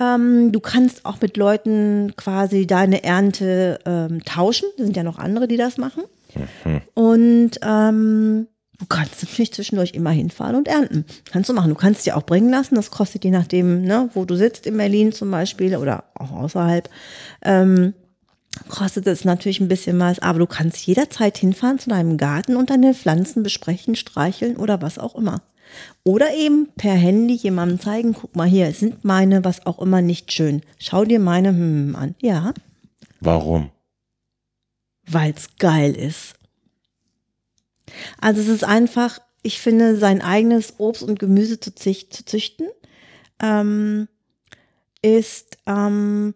Ähm, du kannst auch mit Leuten quasi deine Ernte ähm, tauschen. Es sind ja noch andere, die das machen. Mhm. Und ähm, du kannst natürlich zwischendurch immer hinfahren und ernten. Kannst du machen. Du kannst dir auch bringen lassen. Das kostet je nachdem, ne, wo du sitzt in Berlin zum Beispiel oder auch außerhalb. Ähm, kostet es natürlich ein bisschen was, aber du kannst jederzeit hinfahren zu deinem Garten und deine Pflanzen besprechen, streicheln oder was auch immer. Oder eben per Handy jemandem zeigen, guck mal hier, sind meine, was auch immer, nicht schön. Schau dir meine hm, an. Ja. Warum? Weil es geil ist. Also es ist einfach, ich finde, sein eigenes Obst und Gemüse zu, zu züchten, ähm, ist ähm,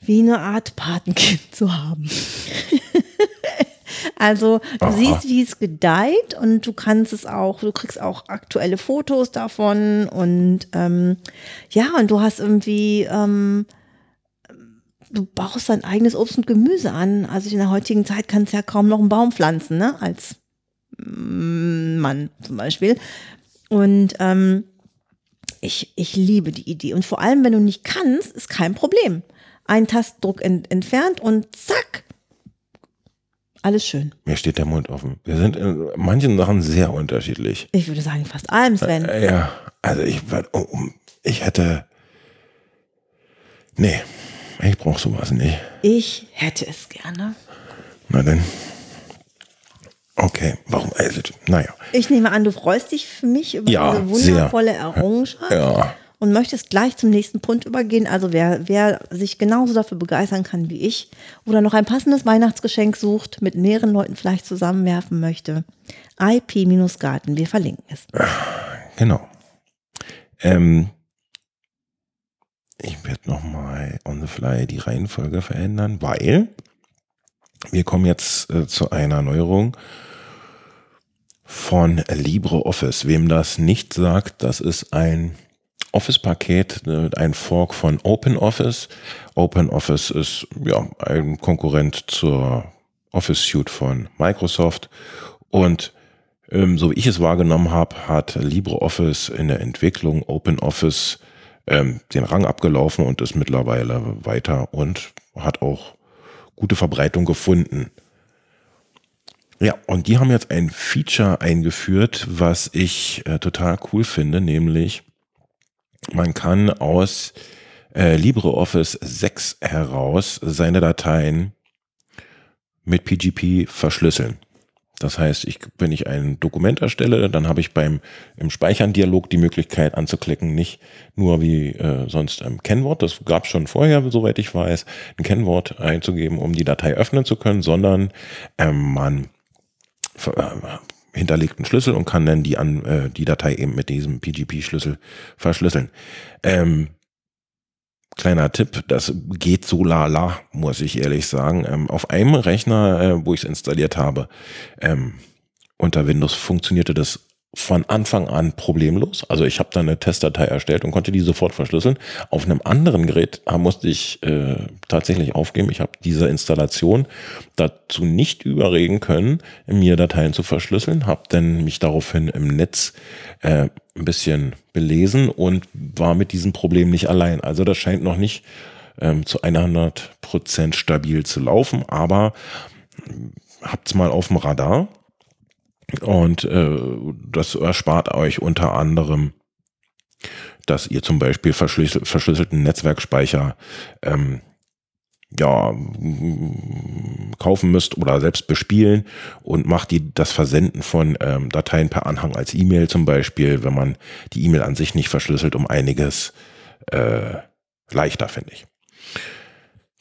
wie eine Art Patenkind zu haben. Also du Aha. siehst, wie es gedeiht und du kannst es auch, du kriegst auch aktuelle Fotos davon und ähm, ja, und du hast irgendwie, ähm, du baust dein eigenes Obst und Gemüse an. Also in der heutigen Zeit kannst du ja kaum noch einen Baum pflanzen, ne? Als mm, Mann zum Beispiel. Und ähm, ich, ich liebe die Idee. Und vor allem, wenn du nicht kannst, ist kein Problem. Ein Tastdruck ent entfernt und zack, alles schön. Mir steht der Mund offen. Wir sind in manchen Sachen sehr unterschiedlich. Ich würde sagen, fast allem, Sven. Äh, ja, also ich, ich hätte. Nee, ich brauche sowas nicht. Ich hätte es gerne. Na denn. Okay, warum? Also, naja. Ich nehme an, du freust dich für mich über ja, diese wundervolle sehr. Errungenschaft. Ja und möchtest gleich zum nächsten Punkt übergehen. Also wer, wer sich genauso dafür begeistern kann wie ich oder noch ein passendes Weihnachtsgeschenk sucht, mit mehreren Leuten vielleicht zusammenwerfen möchte, IP-Garten, wir verlinken es. Genau. Ähm, ich werde nochmal on the fly die Reihenfolge verändern, weil wir kommen jetzt äh, zu einer Neuerung von LibreOffice. Wem das nicht sagt, das ist ein Office-Paket, äh, ein Fork von OpenOffice. OpenOffice ist ja ein Konkurrent zur Office Suite von Microsoft und ähm, so wie ich es wahrgenommen habe, hat LibreOffice in der Entwicklung OpenOffice ähm, den Rang abgelaufen und ist mittlerweile weiter und hat auch gute Verbreitung gefunden. Ja, und die haben jetzt ein Feature eingeführt, was ich äh, total cool finde, nämlich man kann aus äh, LibreOffice 6 heraus seine Dateien mit PGP verschlüsseln. Das heißt, ich, wenn ich ein Dokument erstelle, dann habe ich beim im Speichern-Dialog die Möglichkeit anzuklicken, nicht nur wie äh, sonst ein Kennwort, das gab es schon vorher, soweit ich weiß, ein Kennwort einzugeben, um die Datei öffnen zu können, sondern ähm, man äh, hinterlegten Schlüssel und kann dann die, an, äh, die Datei eben mit diesem PGP-Schlüssel verschlüsseln. Ähm, kleiner Tipp, das geht so lala, muss ich ehrlich sagen. Ähm, auf einem Rechner, äh, wo ich es installiert habe, ähm, unter Windows funktionierte das von Anfang an problemlos. Also ich habe da eine Testdatei erstellt und konnte die sofort verschlüsseln. Auf einem anderen Gerät musste ich äh, tatsächlich aufgeben. Ich habe diese Installation dazu nicht überreden können, mir Dateien zu verschlüsseln. Habe dann mich daraufhin im Netz äh, ein bisschen belesen und war mit diesem Problem nicht allein. Also das scheint noch nicht ähm, zu 100 Prozent stabil zu laufen, aber habt's mal auf dem Radar und äh, das erspart euch unter anderem dass ihr zum Beispiel verschlüssel verschlüsselten Netzwerkspeicher ähm, ja, kaufen müsst oder selbst bespielen und macht die das Versenden von ähm, Dateien per Anhang als E-Mail zum Beispiel, wenn man die E-Mail an sich nicht verschlüsselt, um einiges äh, leichter, finde ich.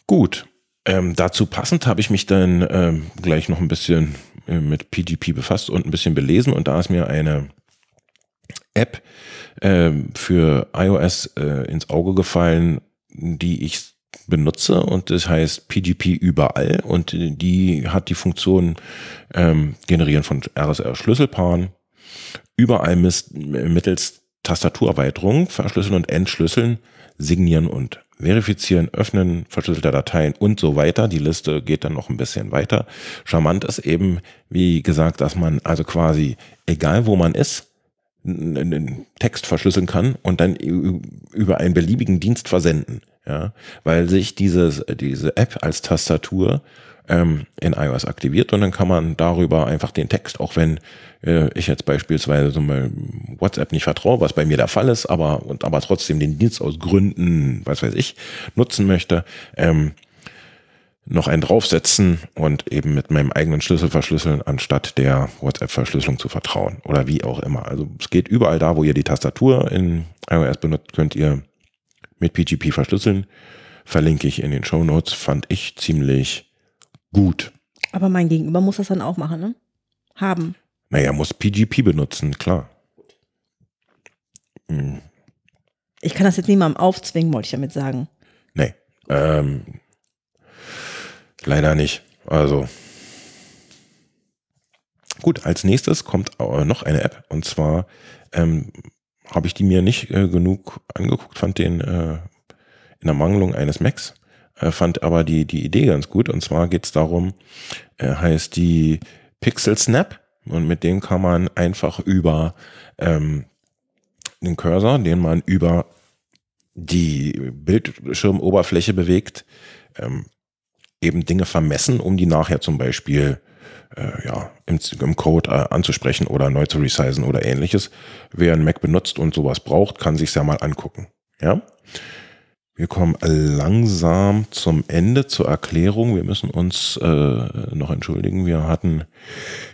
Gut, ähm, dazu passend habe ich mich dann ähm, gleich noch ein bisschen mit PGP befasst und ein bisschen belesen. Und da ist mir eine App äh, für iOS äh, ins Auge gefallen, die ich benutze. Und das heißt PGP überall. Und die hat die Funktion ähm, generieren von RSR-Schlüsselpaaren überall mittels Tastaturerweiterung verschlüsseln und entschlüsseln, signieren und verifizieren, öffnen verschlüsselter Dateien und so weiter. Die Liste geht dann noch ein bisschen weiter. Charmant ist eben, wie gesagt, dass man also quasi, egal wo man ist, einen Text verschlüsseln kann und dann über einen beliebigen Dienst versenden. Ja, weil sich dieses, diese App als Tastatur ähm, in iOS aktiviert und dann kann man darüber einfach den Text, auch wenn äh, ich jetzt beispielsweise so WhatsApp nicht vertraue, was bei mir der Fall ist, aber und aber trotzdem den Dienst aus Gründen, was weiß ich, nutzen möchte, ähm, noch einen draufsetzen und eben mit meinem eigenen Schlüssel verschlüsseln, anstatt der WhatsApp-Verschlüsselung zu vertrauen oder wie auch immer. Also es geht überall da, wo ihr die Tastatur in iOS benutzt, könnt ihr mit PGP verschlüsseln. Verlinke ich in den Show Notes. Fand ich ziemlich gut. Aber mein Gegenüber muss das dann auch machen, ne? Haben. Naja, muss PGP benutzen, klar. Hm. Ich kann das jetzt niemandem aufzwingen, wollte ich damit sagen. Nee. Ähm, Leider nicht. Also. Gut, als nächstes kommt noch eine App und zwar ähm, habe ich die mir nicht äh, genug angeguckt, fand den äh, in der Mangelung eines Macs, äh, fand aber die, die Idee ganz gut und zwar geht es darum, äh, heißt die Pixel Snap und mit dem kann man einfach über ähm, den Cursor, den man über die Bildschirmoberfläche bewegt, ähm, eben Dinge vermessen, um die nachher zum Beispiel äh, ja, im, im Code äh, anzusprechen oder neu zu resizen oder ähnliches. Wer ein Mac benutzt und sowas braucht, kann sich ja mal angucken. Ja. Wir kommen langsam zum Ende zur Erklärung. Wir müssen uns äh, noch entschuldigen. Wir hatten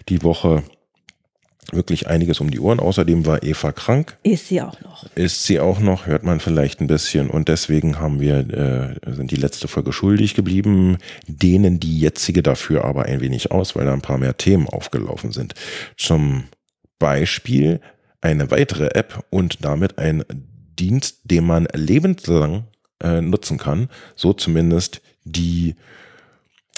die Woche wirklich einiges um die Ohren. Außerdem war Eva krank. Ist sie auch noch. Ist sie auch noch, hört man vielleicht ein bisschen. Und deswegen haben wir, äh, sind die letzte Folge schuldig geblieben, denen die jetzige dafür aber ein wenig aus, weil da ein paar mehr Themen aufgelaufen sind. Zum Beispiel eine weitere App und damit ein Dienst, den man lebenslang äh, nutzen kann. So zumindest die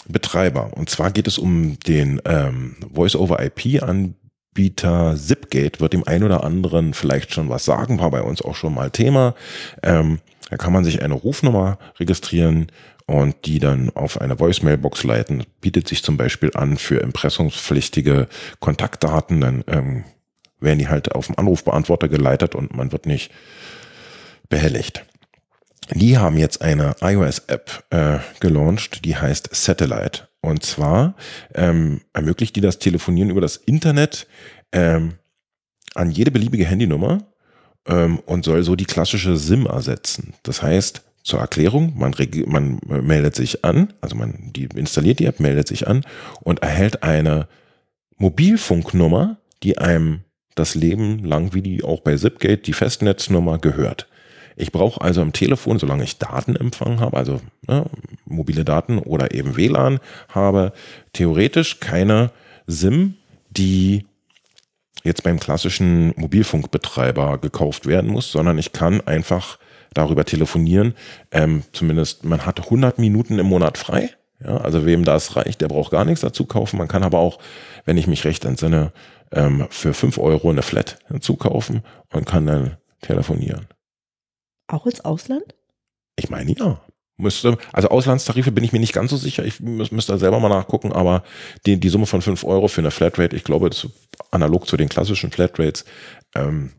Betreiber. Und zwar geht es um den ähm, Voice-over-IP-Anbieter Anbieter Zipgate wird dem ein oder anderen vielleicht schon was sagen, war bei uns auch schon mal Thema. Ähm, da kann man sich eine Rufnummer registrieren und die dann auf eine Voicemailbox leiten. bietet sich zum Beispiel an für impressumspflichtige Kontaktdaten. Dann ähm, werden die halt auf den Anrufbeantworter geleitet und man wird nicht behelligt. Die haben jetzt eine iOS-App äh, gelauncht, die heißt Satellite. Und zwar ähm, ermöglicht die das Telefonieren über das Internet ähm, an jede beliebige Handynummer ähm, und soll so die klassische SIM ersetzen. Das heißt, zur Erklärung, man, man meldet sich an, also man die installiert die App, meldet sich an und erhält eine Mobilfunknummer, die einem das Leben lang, wie die auch bei Zipgate, die Festnetznummer gehört. Ich brauche also am Telefon, solange ich Datenempfang habe, also ne, mobile Daten oder eben WLAN habe, theoretisch keine SIM, die jetzt beim klassischen Mobilfunkbetreiber gekauft werden muss, sondern ich kann einfach darüber telefonieren. Ähm, zumindest man hat 100 Minuten im Monat frei. Ja, also wem das reicht, der braucht gar nichts dazu kaufen. Man kann aber auch, wenn ich mich recht entsinne, ähm, für 5 Euro eine Flat dazu kaufen und kann dann telefonieren. Auch ins Ausland? Ich meine ja. Müsste, also Auslandstarife bin ich mir nicht ganz so sicher. Ich müsste da selber mal nachgucken, aber die, die Summe von 5 Euro für eine Flatrate, ich glaube, das ist analog zu den klassischen Flatrates, ähm,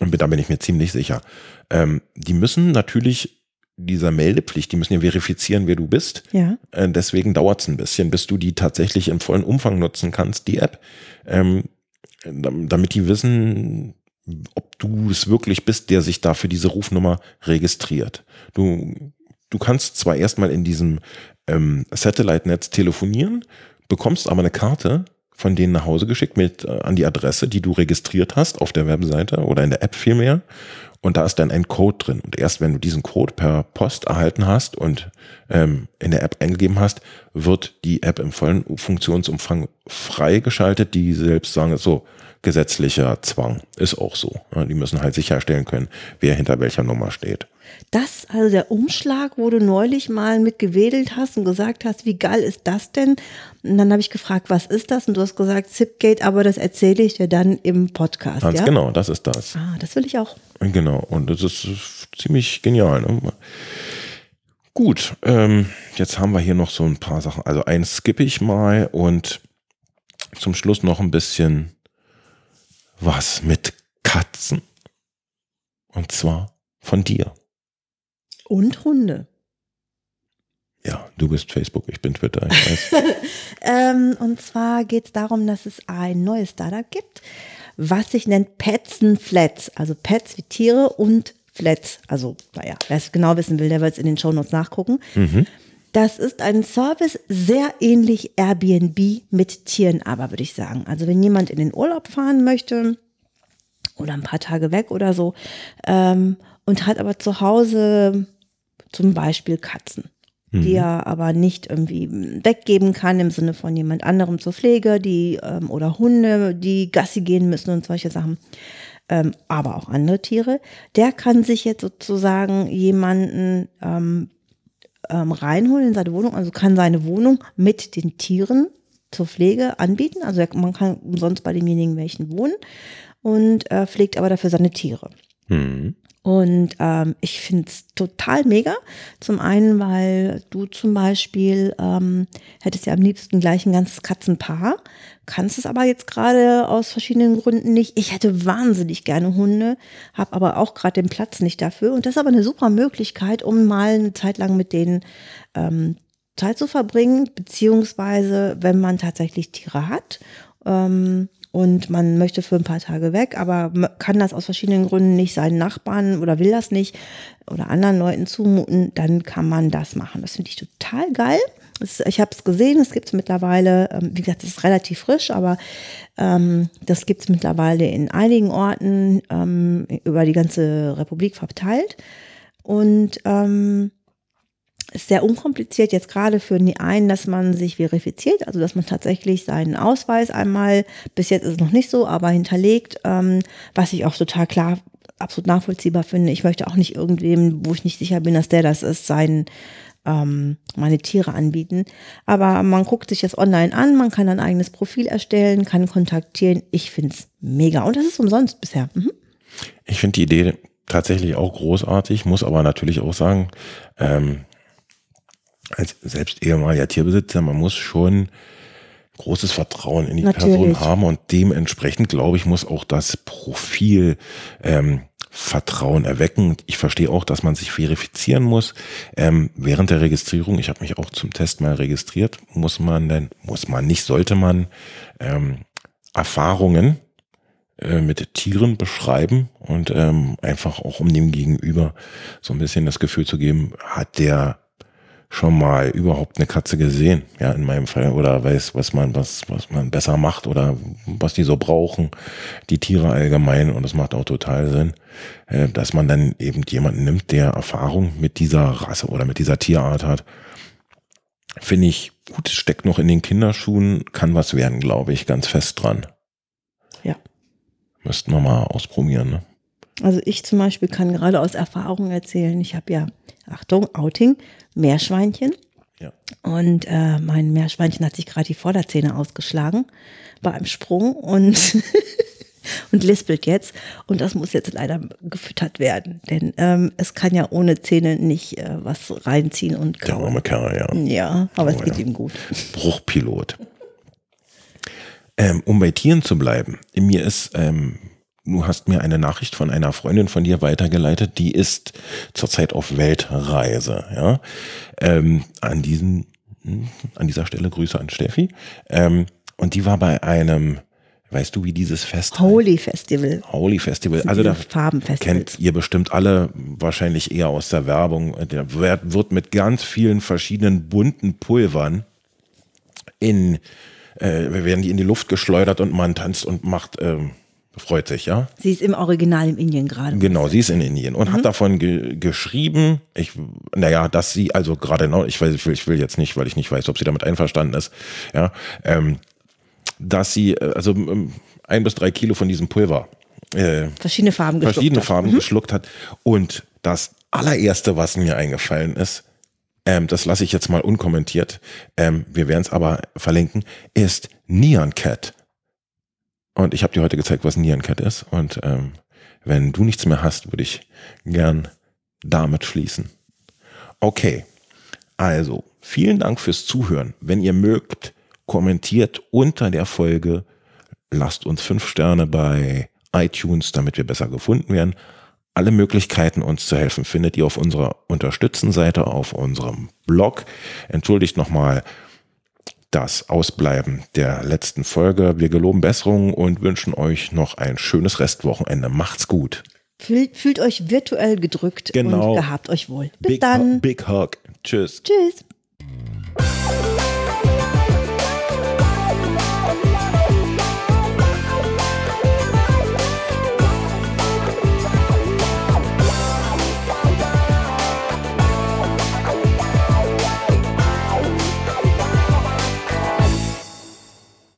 da bin ich mir ziemlich sicher. Ähm, die müssen natürlich dieser Meldepflicht, die müssen ja verifizieren, wer du bist. Ja. Äh, deswegen dauert es ein bisschen, bis du die tatsächlich im vollen Umfang nutzen kannst, die App. Ähm, damit die wissen, ob du es wirklich bist, der sich da für diese Rufnummer registriert. Du, du kannst zwar erstmal in diesem ähm, Satellite-Netz telefonieren, bekommst aber eine Karte von denen nach Hause geschickt mit äh, an die Adresse, die du registriert hast auf der Webseite oder in der App vielmehr. Und da ist dann ein Code drin. Und erst wenn du diesen Code per Post erhalten hast und ähm, in der App eingegeben hast, wird die App im vollen Funktionsumfang freigeschaltet. Die selbst sagen, so gesetzlicher Zwang ist auch so. Die müssen halt sicherstellen können, wer hinter welcher Nummer steht. Das, also der Umschlag, wo du neulich mal mit gewedelt hast und gesagt hast, wie geil ist das denn? Und dann habe ich gefragt, was ist das? Und du hast gesagt, Zipgate, aber das erzähle ich dir dann im Podcast. Ganz ja? genau, das ist das. Ah, das will ich auch. Genau, und das ist ziemlich genial. Ne? Gut, ähm, jetzt haben wir hier noch so ein paar Sachen. Also eins skippe ich mal und zum Schluss noch ein bisschen was mit Katzen. Und zwar von dir. Und Hunde. Ja, du bist Facebook, ich bin Twitter. Ich weiß. ähm, und zwar geht es darum, dass es ein neues Startup gibt, was sich nennt Pets and Flats. Also Pets wie Tiere und Flats. Also, naja, wer es genau wissen will, der wird es in den Shownotes nachgucken. Mhm. Das ist ein Service sehr ähnlich Airbnb mit Tieren, aber würde ich sagen. Also wenn jemand in den Urlaub fahren möchte oder ein paar Tage weg oder so ähm, und hat aber zu Hause zum Beispiel Katzen, die er aber nicht irgendwie weggeben kann im Sinne von jemand anderem zur Pflege, die ähm, oder Hunde, die Gassi gehen müssen und solche Sachen. Ähm, aber auch andere Tiere, der kann sich jetzt sozusagen jemanden ähm, ähm, reinholen in seine Wohnung, also kann seine Wohnung mit den Tieren zur Pflege anbieten. Also man kann umsonst bei demjenigen welchen wohnen und äh, pflegt aber dafür seine Tiere. Mhm. Und ähm, ich finde es total mega. Zum einen, weil du zum Beispiel ähm, hättest ja am liebsten gleich ein ganzes Katzenpaar, kannst es aber jetzt gerade aus verschiedenen Gründen nicht. Ich hätte wahnsinnig gerne Hunde, habe aber auch gerade den Platz nicht dafür. Und das ist aber eine super Möglichkeit, um mal eine Zeit lang mit denen ähm, Zeit zu verbringen, beziehungsweise wenn man tatsächlich Tiere hat. Ähm, und man möchte für ein paar Tage weg, aber kann das aus verschiedenen Gründen nicht seinen Nachbarn oder will das nicht oder anderen Leuten zumuten, dann kann man das machen. Das finde ich total geil. Ich habe es gesehen, es gibt es mittlerweile, ähm, wie gesagt, es ist relativ frisch, aber ähm, das gibt es mittlerweile in einigen Orten ähm, über die ganze Republik verteilt. Und ähm, ist sehr unkompliziert jetzt gerade für die einen, dass man sich verifiziert, also dass man tatsächlich seinen Ausweis einmal, bis jetzt ist es noch nicht so, aber hinterlegt, ähm, was ich auch total klar, absolut nachvollziehbar finde. Ich möchte auch nicht irgendwem, wo ich nicht sicher bin, dass der das ist, sein ähm, meine Tiere anbieten. Aber man guckt sich das online an, man kann ein eigenes Profil erstellen, kann kontaktieren. Ich finde es mega. Und das ist umsonst bisher. Mhm. Ich finde die Idee tatsächlich auch großartig, muss aber natürlich auch sagen, ähm, als selbst ehemaliger Tierbesitzer, man muss schon großes Vertrauen in die Natürlich. Person haben und dementsprechend, glaube ich, muss auch das Profil ähm, Vertrauen erwecken. Ich verstehe auch, dass man sich verifizieren muss. Ähm, während der Registrierung, ich habe mich auch zum Test mal registriert, muss man denn, muss man nicht, sollte man ähm, Erfahrungen äh, mit Tieren beschreiben und ähm, einfach auch um dem Gegenüber so ein bisschen das Gefühl zu geben, hat der schon mal überhaupt eine Katze gesehen, ja, in meinem Fall, oder weiß, was man, was, was man besser macht oder was die so brauchen, die Tiere allgemein, und das macht auch total Sinn, äh, dass man dann eben jemanden nimmt, der Erfahrung mit dieser Rasse oder mit dieser Tierart hat. Finde ich gut, steckt noch in den Kinderschuhen, kann was werden, glaube ich, ganz fest dran. Ja. Müssten wir mal ausprobieren, ne? Also ich zum Beispiel kann gerade aus Erfahrung erzählen, ich habe ja, Achtung, Outing, Meerschweinchen. Ja. Und äh, mein Meerschweinchen hat sich gerade die Vorderzähne ausgeschlagen bei einem Sprung und, und lispelt jetzt. Und das muss jetzt leider gefüttert werden. Denn ähm, es kann ja ohne Zähne nicht äh, was reinziehen und Der arme Kerl, ja. Ja, aber es Oh, geht ja. ihm gut. Bruchpilot. Ähm, um bei Tieren zu bleiben, in mir ist, ähm, du hast mir eine Nachricht von einer Freundin von dir weitergeleitet, die ist zurzeit auf Weltreise. Ja? Ähm, an, diesen, hm, an dieser Stelle Grüße an Steffi. Ähm, und die war bei einem Weißt du, wie dieses Fest? Holy Festival. Holy Festival. Also da kennt ihr bestimmt alle wahrscheinlich eher aus der Werbung. Der wird, wird mit ganz vielen verschiedenen bunten Pulvern in, äh, werden die in die Luft geschleudert und man tanzt und macht, ähm, freut sich, ja? Sie ist im Original in Indien gerade. Genau, sie ist in Indien und Mhm. hat davon ge geschrieben, ich, naja, dass sie, also gerade noch, ich weiß, ich will, ich will jetzt nicht, weil ich nicht weiß, ob sie damit einverstanden ist, ja, ähm, dass sie, äh, also ähm, ein bis drei Kilo von diesem Pulver äh, Verschiedene Farben geschluckt verschiedene hat. Farben geschluckt hat. Und das allererste, was mir eingefallen ist, ähm, das lasse ich jetzt mal unkommentiert, ähm, wir werden es aber verlinken, ist Neon Cat. Und ich habe dir heute gezeigt, was Neon Cat ist. Und ähm, wenn du nichts mehr hast, würde ich gern damit schließen. Okay, also vielen Dank fürs Zuhören. Wenn ihr mögt, kommentiert unter der Folge, lasst uns fünf Sterne bei iTunes, damit wir besser gefunden werden. Alle Möglichkeiten, uns zu helfen, findet ihr auf unserer Unterstützenseite auf unserem Blog. Entschuldigt nochmal das Ausbleiben der letzten Folge. Wir geloben Besserung und wünschen euch noch ein schönes Restwochenende. Macht's gut. Fühlt, fühlt euch virtuell gedrückt genau. und gehabt euch wohl. Bis Big dann. Hug, Big Hug. Tschüss. Tschüss.